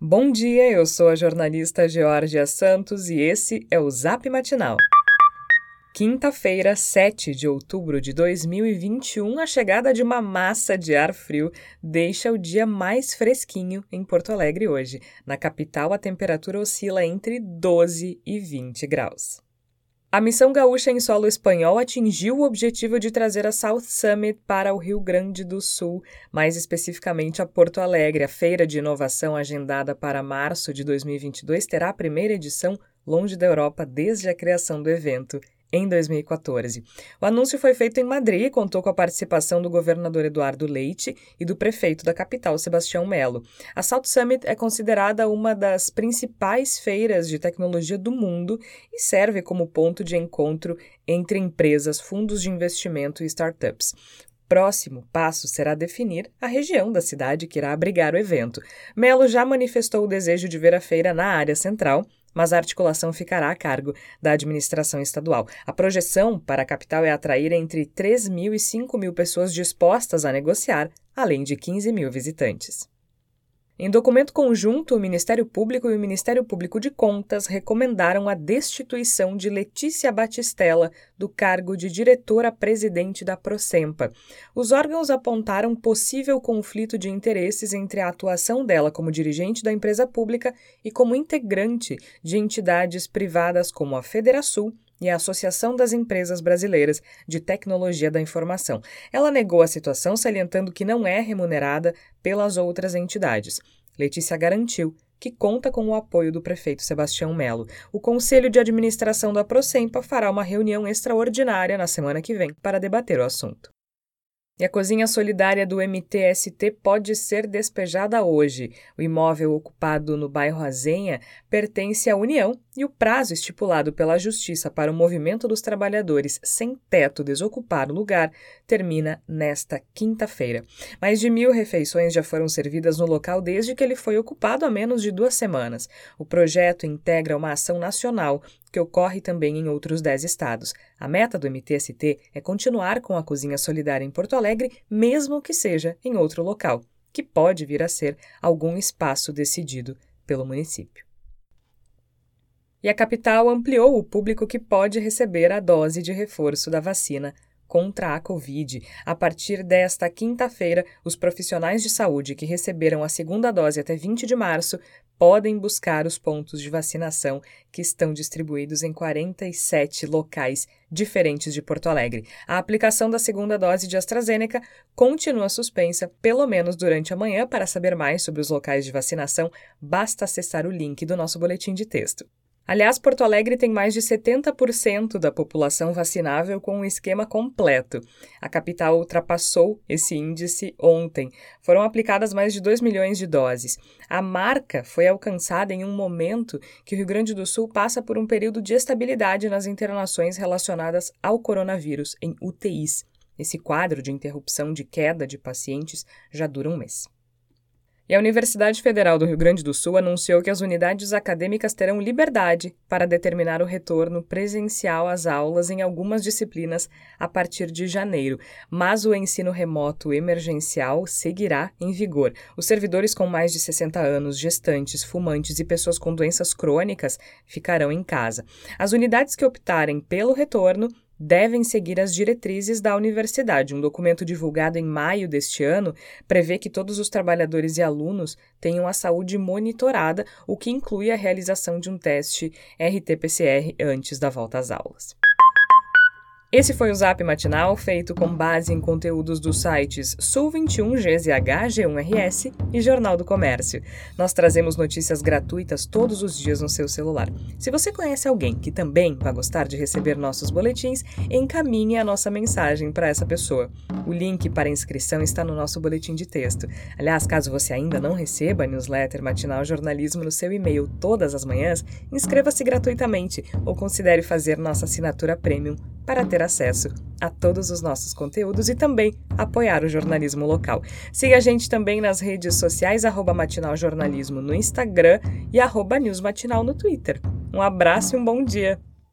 Bom dia, eu sou a jornalista Georgia Santos e esse é o Zap Matinal. Quinta-feira, 7 de outubro de 2021, a chegada de uma massa de ar frio deixa o dia mais fresquinho em Porto Alegre hoje. Na capital, a temperatura oscila entre 12 e 20 graus. A missão gaúcha em solo espanhol atingiu o objetivo de trazer a South Summit para o Rio Grande do Sul, mais especificamente a Porto Alegre. A feira de inovação agendada para março de 2022 terá a primeira edição longe da Europa desde a criação do evento em 2014. O anúncio foi feito em Madrid e contou com a participação do governador Eduardo Leite e do prefeito da capital, Sebastião Melo. A South Summit é considerada uma das principais feiras de tecnologia do mundo e serve como ponto de encontro entre empresas, fundos de investimento e startups próximo passo será definir a região da cidade que irá abrigar o evento. Melo já manifestou o desejo de ver a feira na área central mas a articulação ficará a cargo da administração estadual. A projeção para a capital é atrair entre 3 mil e 5 mil pessoas dispostas a negociar, além de 15 mil visitantes. Em documento conjunto, o Ministério Público e o Ministério Público de Contas recomendaram a destituição de Letícia Batistella do cargo de diretora-presidente da Procempa. Os órgãos apontaram possível conflito de interesses entre a atuação dela como dirigente da empresa pública e como integrante de entidades privadas como a Federação e a Associação das Empresas Brasileiras de Tecnologia da Informação. Ela negou a situação, salientando que não é remunerada pelas outras entidades. Letícia garantiu que conta com o apoio do prefeito Sebastião Melo. O Conselho de Administração da Procempa fará uma reunião extraordinária na semana que vem para debater o assunto. E a cozinha solidária do MTST pode ser despejada hoje. O imóvel ocupado no bairro Azenha pertence à União e o prazo estipulado pela Justiça para o movimento dos trabalhadores sem teto desocupar o lugar termina nesta quinta-feira. Mais de mil refeições já foram servidas no local desde que ele foi ocupado há menos de duas semanas. O projeto integra uma ação nacional que ocorre também em outros 10 estados. A meta do MTST é continuar com a cozinha solidária em Porto Alegre, mesmo que seja em outro local, que pode vir a ser algum espaço decidido pelo município. E a capital ampliou o público que pode receber a dose de reforço da vacina contra a Covid. A partir desta quinta-feira, os profissionais de saúde que receberam a segunda dose até 20 de março podem buscar os pontos de vacinação que estão distribuídos em 47 locais diferentes de Porto Alegre. A aplicação da segunda dose de AstraZeneca continua suspensa, pelo menos durante a manhã. Para saber mais sobre os locais de vacinação, basta acessar o link do nosso boletim de texto. Aliás, Porto Alegre tem mais de 70% da população vacinável com um esquema completo. A capital ultrapassou esse índice ontem. Foram aplicadas mais de 2 milhões de doses. A marca foi alcançada em um momento que o Rio Grande do Sul passa por um período de estabilidade nas internações relacionadas ao coronavírus em UTIs. Esse quadro de interrupção de queda de pacientes já dura um mês. E a Universidade Federal do Rio Grande do Sul anunciou que as unidades acadêmicas terão liberdade para determinar o retorno presencial às aulas em algumas disciplinas a partir de janeiro, mas o ensino remoto emergencial seguirá em vigor. Os servidores com mais de 60 anos, gestantes, fumantes e pessoas com doenças crônicas ficarão em casa. As unidades que optarem pelo retorno devem seguir as diretrizes da universidade. Um documento divulgado em maio deste ano prevê que todos os trabalhadores e alunos tenham a saúde monitorada, o que inclui a realização de um teste RT-PCR antes da volta às aulas. Esse foi o Zap Matinal, feito com base em conteúdos dos sites Sul21, GZH, G1RS e Jornal do Comércio. Nós trazemos notícias gratuitas todos os dias no seu celular. Se você conhece alguém que também vai gostar de receber nossos boletins, encaminhe a nossa mensagem para essa pessoa. O link para inscrição está no nosso boletim de texto. Aliás, caso você ainda não receba a newsletter Matinal Jornalismo no seu e-mail todas as manhãs, inscreva-se gratuitamente ou considere fazer nossa assinatura premium para ter acesso a todos os nossos conteúdos e também apoiar o jornalismo local. Siga a gente também nas redes sociais, arroba Matinal Jornalismo no Instagram e arroba News Matinal no Twitter. Um abraço e um bom dia!